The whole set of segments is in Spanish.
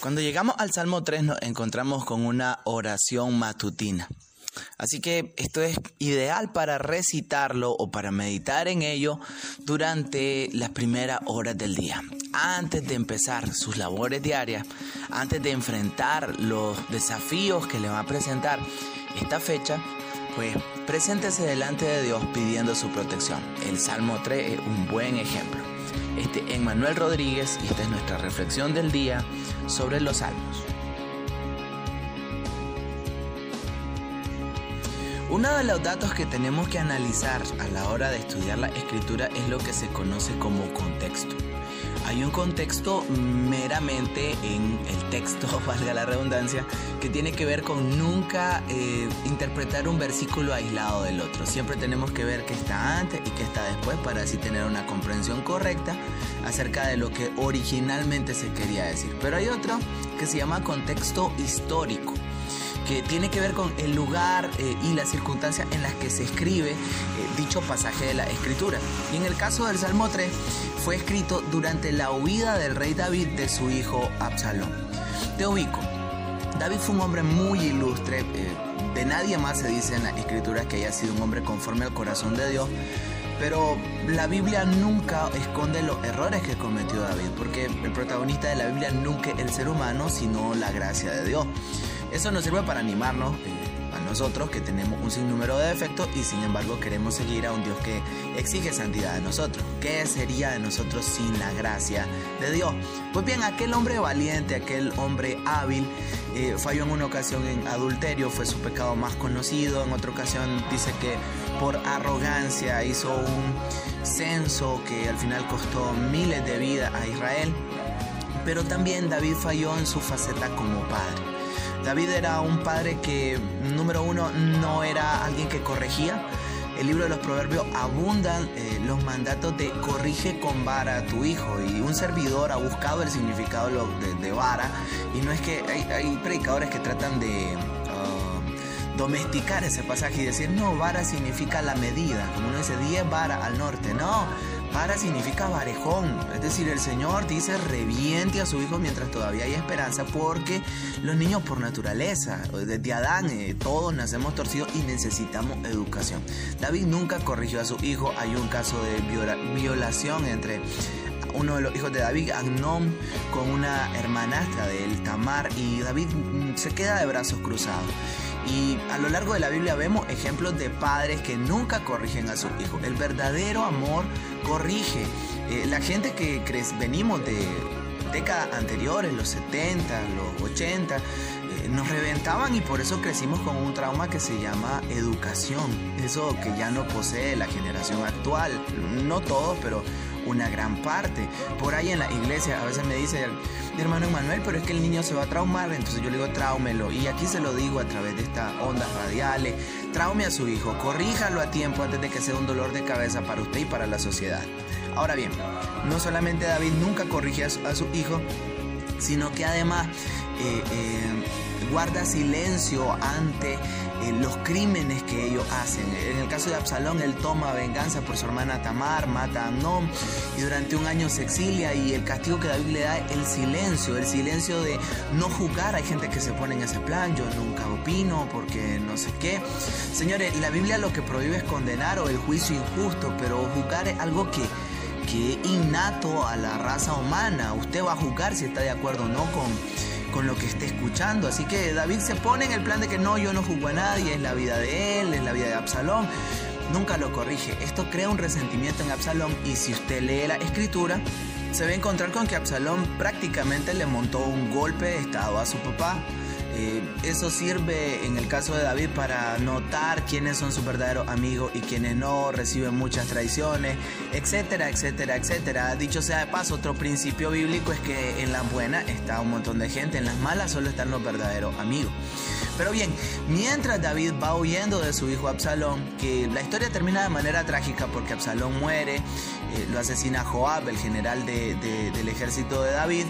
Cuando llegamos al Salmo 3 nos encontramos con una oración matutina. Así que esto es ideal para recitarlo o para meditar en ello durante las primeras horas del día. Antes de empezar sus labores diarias, antes de enfrentar los desafíos que le va a presentar esta fecha, pues preséntese delante de Dios pidiendo su protección. El Salmo 3 es un buen ejemplo. Este es Manuel Rodríguez y esta es nuestra reflexión del día sobre los salmos. Uno de los datos que tenemos que analizar a la hora de estudiar la escritura es lo que se conoce como contexto. Hay un contexto meramente en el texto, valga la redundancia, que tiene que ver con nunca eh, interpretar un versículo aislado del otro. Siempre tenemos que ver qué está antes y qué está después para así tener una comprensión correcta acerca de lo que originalmente se quería decir. Pero hay otro que se llama contexto histórico que tiene que ver con el lugar eh, y las circunstancias en las que se escribe dicho pasaje de la escritura. Y en el caso del Salmo 3 fue escrito durante la huida del rey David de su hijo Absalón. Te ubico. David fue un hombre muy ilustre. Eh, de nadie más se dice en la escritura que haya sido un hombre conforme al corazón de Dios. Pero la Biblia nunca esconde los errores que cometió David, porque el protagonista de la Biblia nunca es el ser humano, sino la gracia de Dios. Eso nos sirve para animarnos eh, nosotros que tenemos un sinnúmero de defectos y sin embargo queremos seguir a un Dios que exige santidad de nosotros. ¿Qué sería de nosotros sin la gracia de Dios? Pues bien, aquel hombre valiente, aquel hombre hábil, eh, falló en una ocasión en adulterio, fue su pecado más conocido, en otra ocasión dice que por arrogancia hizo un censo que al final costó miles de vidas a Israel, pero también David falló en su faceta como padre. David era un padre que, número uno, no era alguien que corregía. El libro de los proverbios abundan eh, los mandatos de corrige con vara a tu hijo. Y un servidor ha buscado el significado de, vara. Y no es que hay, predicadores que tratan de uh, domesticar ese pasaje y decir no, vara significa la medida, como uno dice 10 vara al norte, no, para significa varejón, es decir, el Señor dice reviente a su hijo mientras todavía hay esperanza, porque los niños por naturaleza, desde Adán, eh, todos nacemos torcidos y necesitamos educación. David nunca corrigió a su hijo, hay un caso de violación entre uno de los hijos de David, Agnón, con una hermanastra de él, Tamar, y David mm, se queda de brazos cruzados. Y a lo largo de la Biblia vemos ejemplos de padres que nunca corrigen a sus hijos. El verdadero amor corrige. Eh, la gente que venimos de décadas anteriores, los 70, los 80, eh, nos reventaban y por eso crecimos con un trauma que se llama educación. Eso que ya no posee la generación actual. No todos, pero una gran parte. Por ahí en la iglesia a veces me dice hermano Emanuel, pero es que el niño se va a traumar, entonces yo le digo tráumelo. Y aquí se lo digo a través de estas ondas radiales, traume a su hijo, corríjalo a tiempo antes de que sea un dolor de cabeza para usted y para la sociedad. Ahora bien, no solamente David nunca corrige a su, hijo, sino que además guarda silencio ante eh, los crímenes que ellos hacen. En el caso de Absalón, él toma venganza por su hermana Tamar, mata a Amnón y durante un año se exilia y el castigo que David le da es el silencio, el silencio de no juzgar. Hay gente que se pone en ese plan, yo nunca opino porque no sé qué. Señores, la Biblia lo que prohíbe es condenar o el juicio injusto, pero juzgar es algo que que es innato a la raza humana. Usted va a juzgar si está de acuerdo o no con con lo que esté escuchando. Así que David se pone en el plan de que no, yo no juzgo a nadie, es la vida de él, es la vida de Absalón. Nunca lo corrige. Esto crea un resentimiento en Absalón y si usted lee la escritura, se va a encontrar con que Absalón prácticamente le montó un golpe de estado a su papá. Eh, eso sirve en el caso de David para notar quiénes son sus verdaderos amigos y quiénes no, reciben muchas traiciones, etcétera, etcétera, etcétera. Dicho sea de paso, otro principio bíblico es que en las buenas está un montón de gente, en las malas solo están los verdaderos amigos. Pero bien, mientras David va huyendo de su hijo Absalón, que la historia termina de manera trágica porque Absalón muere, eh, lo asesina Joab, el general del ejército de David,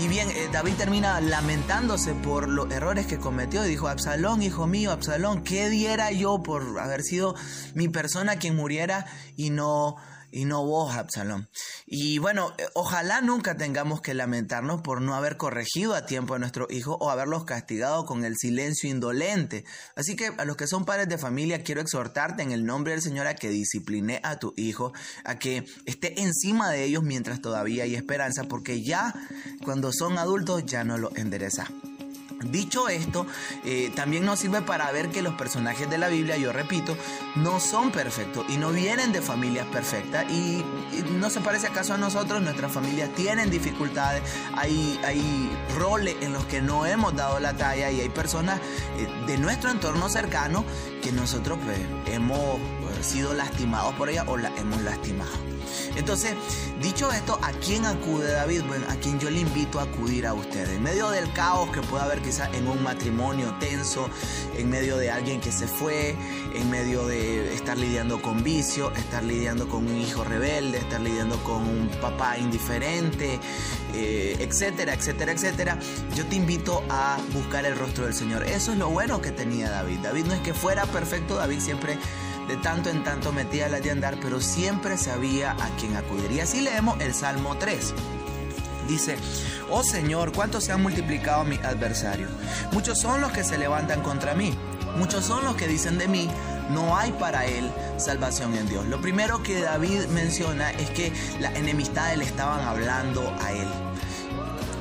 y bien, eh, David termina lamentándose por los errores que cometió y dijo, Absalón, hijo mío, Absalón, ¿qué diera yo por haber sido mi persona quien muriera y no y no vos, Absalón. Y bueno, eh, ojalá nunca tengamos que lamentarnos por no haber corregido a tiempo a nuestros hijos o haberlos castigado con el silencio indolente. Así que a los que son padres de familia, quiero exhortarte en el nombre del Señor a que discipline a tu hijo, a que esté encima de ellos mientras todavía hay esperanza, porque ya cuando son adultos ya no lo endereza. Dicho esto, eh, también nos sirve para ver que los personajes de la Biblia, yo repito, no son perfectos y no vienen de familias perfectas y, no se parece acaso a nosotros, nuestras familias tienen dificultades, hay, hay roles en los que no hemos dado la talla y hay personas eh, de nuestro entorno cercano que nosotros pues, hemos eh, sido lastimados por ella o la hemos lastimado. Entonces, dicho esto, ¿a quién acude David? Bueno, a quien yo le invito a acudir a ustedes. En medio del caos que pueda haber quizás en un matrimonio tenso, en medio de alguien que se fue, en medio de estar lidiando con vicio, estar lidiando con un hijo rebelde, estar lidiando con un papá indiferente, eh, etcétera, etcétera, etcétera, yo te invito a buscar el rostro del Señor. Eso es lo bueno que tenía David. David no es que fuera perfecto, David siempre de tanto en tanto metía la de andar, pero siempre sabía a quién acudir. Y así leemos el Salmo 3. Dice, oh Señor, ¿cuántos se han multiplicado mis adversarios? Muchos son los que se levantan contra mí. Muchos son los que dicen de mí, no hay para él salvación en Dios. Lo primero que David menciona es que las enemistades le estaban hablando a él.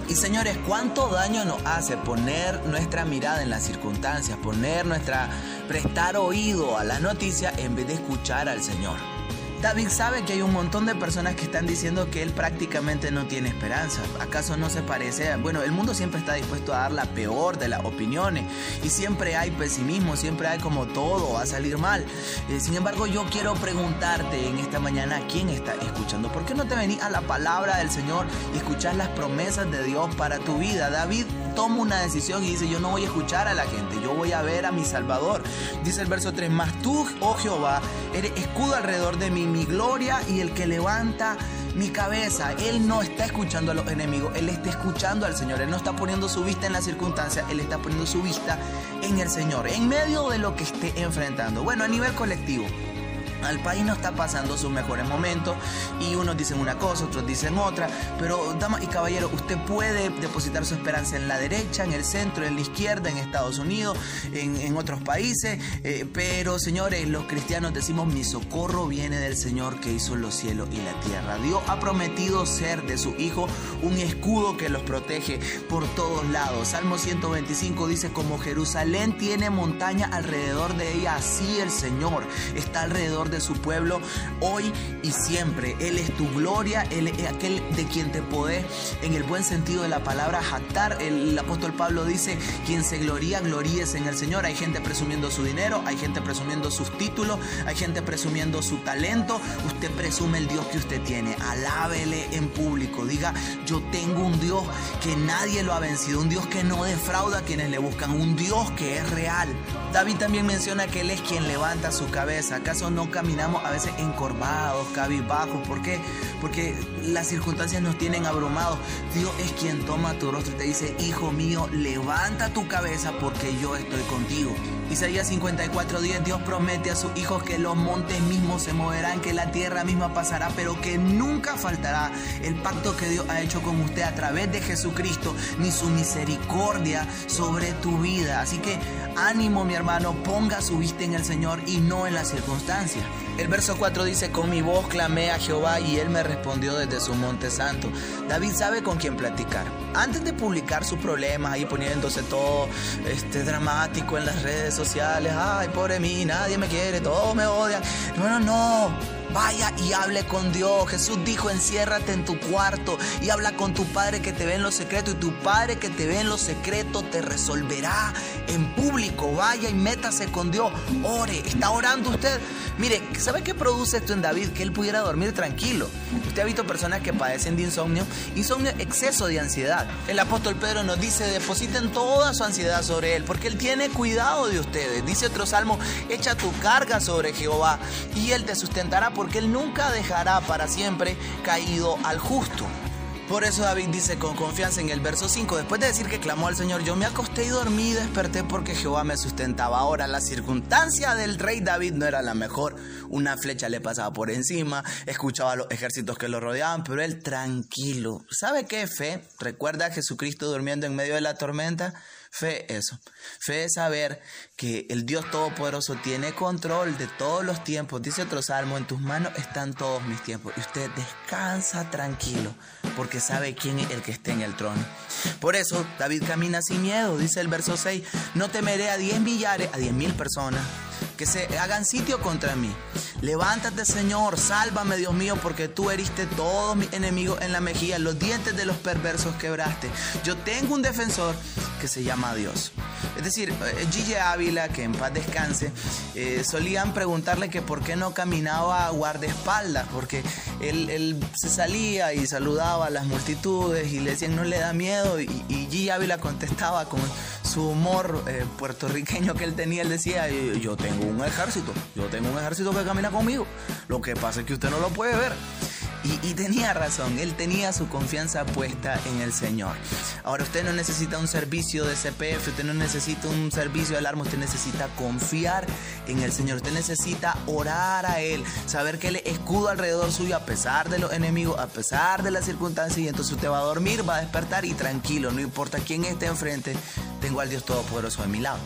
Y señores, ¿cuánto daño nos hace poner nuestra mirada en las circunstancias, poner nuestra, prestar oído a las noticias en vez de escuchar al Señor? David sabe que hay un montón de personas que están diciendo que él prácticamente no tiene esperanza. ¿Acaso no se parece? Bueno, el mundo siempre está dispuesto a dar la peor de las opiniones y siempre hay pesimismo, siempre hay como todo va a salir mal. Eh, sin embargo, yo quiero preguntarte en esta mañana, ¿quién está escuchando? ¿Por qué no te venís a la palabra del Señor y escuchar las promesas de Dios para tu vida? David toma una decisión y dice, yo no voy a escuchar a la gente, yo voy a ver a mi Salvador. Dice el verso 3, mas tú, oh Jehová, eres escudo alrededor de mí mi gloria y el que levanta mi cabeza. Él no está escuchando a los enemigos, Él está escuchando al Señor. Él no está poniendo su vista en las circunstancias, Él está poniendo su vista en el Señor, en medio de lo que esté enfrentando. Bueno, a nivel colectivo. Al país no está pasando sus mejores momentos y unos dicen una cosa, otros dicen otra, pero damas y caballeros, usted puede depositar su esperanza en la derecha, en el centro, en la izquierda, en Estados Unidos, en, otros países, eh, pero señores, los cristianos decimos mi socorro viene del Señor que hizo los cielos y la tierra. Dios ha prometido ser de su Hijo un escudo que los protege por todos lados. Salmo 125 dice, como Jerusalén tiene montaña alrededor de ella, así el Señor está alrededor de su pueblo hoy y siempre. Él es tu gloria, Él es aquel de quien te podés, en el buen sentido de la palabra, jactar. El, apóstol Pablo dice, quien se gloría, gloríese en el Señor. Hay gente presumiendo su dinero, hay gente presumiendo sus títulos, hay gente presumiendo su talento. Usted presume el Dios que usted tiene. Alábele en público. Diga, yo tengo un Dios que nadie lo ha vencido, un Dios que no defrauda a quienes le buscan, un Dios que es real. David también menciona que Él es quien levanta su cabeza. ¿Acaso no caminamos a veces encorvados, cabizbajos. ¿Por qué? Porque las circunstancias nos tienen abrumados. Dios es quien toma tu rostro y te dice, hijo mío, levanta tu cabeza porque yo estoy contigo. Isaías 54:10, Dios promete a sus hijos que los montes mismos se moverán, que la tierra misma pasará, pero que nunca faltará el pacto que Dios ha hecho con usted a través de Jesucristo, ni su misericordia sobre tu vida. Así que ánimo mi hermano, ponga su vista en el Señor y no en las circunstancias. El verso 4 dice, con mi voz clamé a Jehová y él me respondió desde su monte santo. David sabe con quién platicar. Antes de publicar sus problemas, ahí poniéndose todo este, dramático en las redes sociales, ay, pobre mí, nadie me quiere, todos me odian. No, no, no. Vaya y hable con Dios. Jesús dijo, enciérrate en tu cuarto y habla con tu Padre que te ve en lo secreto y tu Padre que te ve en lo secreto te resolverá en público. Vaya y métase con Dios. Ore. ¿Está orando usted? Mire, ¿sabe qué produce esto en David? Que él pudiera dormir tranquilo. Usted ha visto personas que padecen de insomnio. Insomnio, exceso de ansiedad. El apóstol Pedro nos dice, depositen toda su ansiedad sobre él porque él tiene cuidado de ustedes. Dice otro salmo, echa tu carga sobre Jehová y él te sustentará porque Él nunca dejará para siempre caído al justo. Por eso David dice con confianza en el verso 5, después de decir que clamó al Señor, yo me acosté y dormí y desperté porque Jehová me sustentaba. Ahora la circunstancia del rey David no era la mejor. Una flecha le pasaba por encima, escuchaba a los ejércitos que lo rodeaban, pero él tranquilo. ¿Sabe qué fe? ¿Recuerda a Jesucristo durmiendo en medio de la tormenta? Fe eso. Fe es saber que el Dios Todopoderoso tiene control de todos los tiempos. Dice otro salmo, en tus manos están todos mis tiempos. Y usted descansa tranquilo porque sabe quién es el que está en el trono. Por eso David camina sin miedo. Dice el verso 6, no temeré a diez millares, a diez mil personas que se hagan sitio contra mí. Levántate, Señor, sálvame, Dios mío, porque tú heriste todos mis enemigos en la mejilla, los dientes de los perversos quebraste. Yo tengo un defensor que se llama Dios. Es decir, eh, Gigi Ávila, que en paz descanse, eh, solían preguntarle que por qué no caminaba a guardaespaldas, porque él, se salía y saludaba a las multitudes y le decían no le da miedo, y, y Ávila contestaba con su humor eh, puertorriqueño que él tenía, él decía, yo tengo un ejército, yo tengo un ejército que camina conmigo. Lo que pasa es que usted no lo puede ver. Y, tenía razón, él tenía su confianza puesta en el Señor. Ahora usted no necesita un servicio de CPF, usted no necesita un servicio de alarma, usted necesita confiar en el Señor, usted necesita orar a Él, saber que Él es escudo alrededor suyo a pesar de los enemigos, a pesar de las circunstancias y entonces usted va a dormir, va a despertar y tranquilo, no importa quién esté enfrente, tengo al Dios Todopoderoso a mi lado.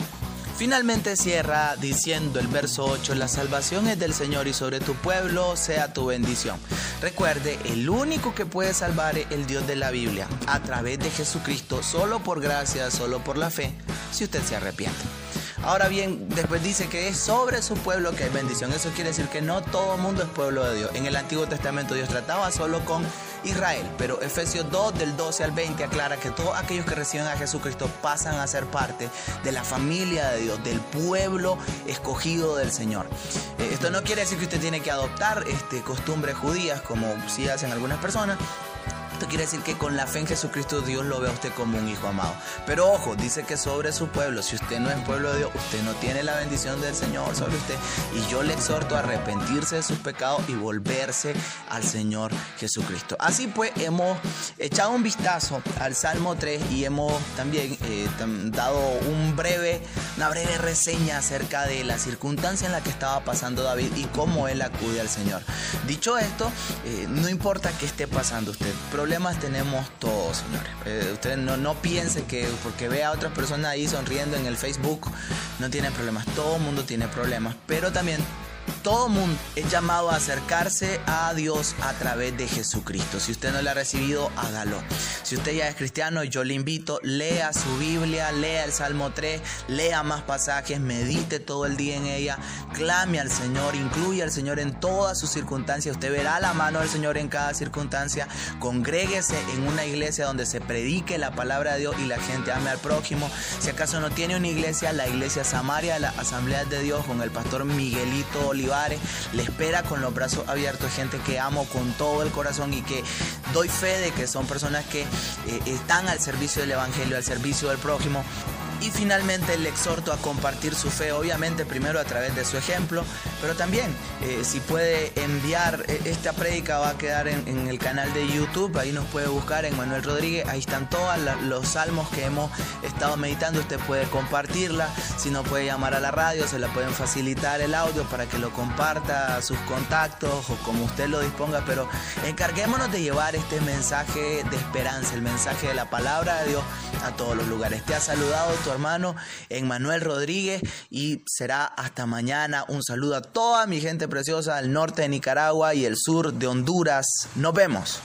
Finalmente cierra diciendo el verso 8, la salvación es del Señor y sobre tu pueblo sea tu bendición. Recuerde, el único que puede salvar es el Dios de la Biblia, a través de Jesucristo, solo por gracia, solo por la fe, si usted se arrepiente. Ahora bien, después dice que es sobre su pueblo que hay bendición. Eso quiere decir que no todo mundo es pueblo de Dios. En el Antiguo Testamento Dios trataba solo con Israel, pero Efesios 2 del 12 al 20 aclara que todos aquellos que reciben a Jesucristo pasan a ser parte de la familia de Dios, del pueblo escogido del Señor. Eh, esto no quiere decir que usted tiene que adoptar este, costumbres judías como si hacen algunas personas, quiere decir que con la fe en Jesucristo Dios lo ve a usted como un hijo amado. Pero ojo, dice que sobre su pueblo, si usted no es pueblo de Dios, usted no tiene la bendición del Señor sobre usted. Y yo le exhorto a arrepentirse de sus pecados y volverse al Señor Jesucristo. Así pues, hemos echado un vistazo al Salmo 3 y hemos también eh, dado un breve, una breve reseña acerca de la circunstancia en la que estaba pasando David y cómo él acude al Señor. Dicho esto, eh, no importa qué esté pasando usted, tenemos todos, señores. Eh, usted no, no piense que porque vea a otras personas ahí sonriendo en el Facebook, no tienen problemas. Todo el mundo tiene problemas, pero también todo mundo es llamado a acercarse a Dios a través de Jesucristo. Si usted no lo ha recibido, hágalo. Si usted ya es cristiano, yo le invito, lea su Biblia, lea el Salmo 3, lea más pasajes, medite todo el día en ella, clame al Señor, incluye al Señor en todas sus circunstancias. Usted verá la mano del Señor en cada circunstancia. Congréguese en una iglesia donde se predique la palabra de Dios y la gente ame al prójimo. Si acaso no tiene una iglesia, la iglesia Samaria, la Asamblea de Dios con el pastor Miguelito Le espera con los brazos abiertos, gente que amo con todo el corazón y que doy fe de que son personas que eh, están al servicio del Evangelio, al servicio del prójimo y finalmente le exhorto a compartir su fe, obviamente primero a través de su ejemplo, pero también eh, si puede enviar eh, esta prédica va a quedar en, el canal de YouTube, ahí nos puede buscar en Manuel Rodríguez, ahí están todos los salmos que hemos estado meditando, usted puede compartirla, si no puede llamar a la radio, se la pueden facilitar el audio para que lo comparta sus contactos o como usted lo disponga, pero encarguémonos de llevar este mensaje de esperanza, el mensaje de la palabra de Dios a todos los lugares. Te ha saludado tu hermano Emmanuel Rodríguez y será hasta mañana. Un saludo a toda mi gente preciosa del norte de Nicaragua y el sur de Honduras. Nos vemos.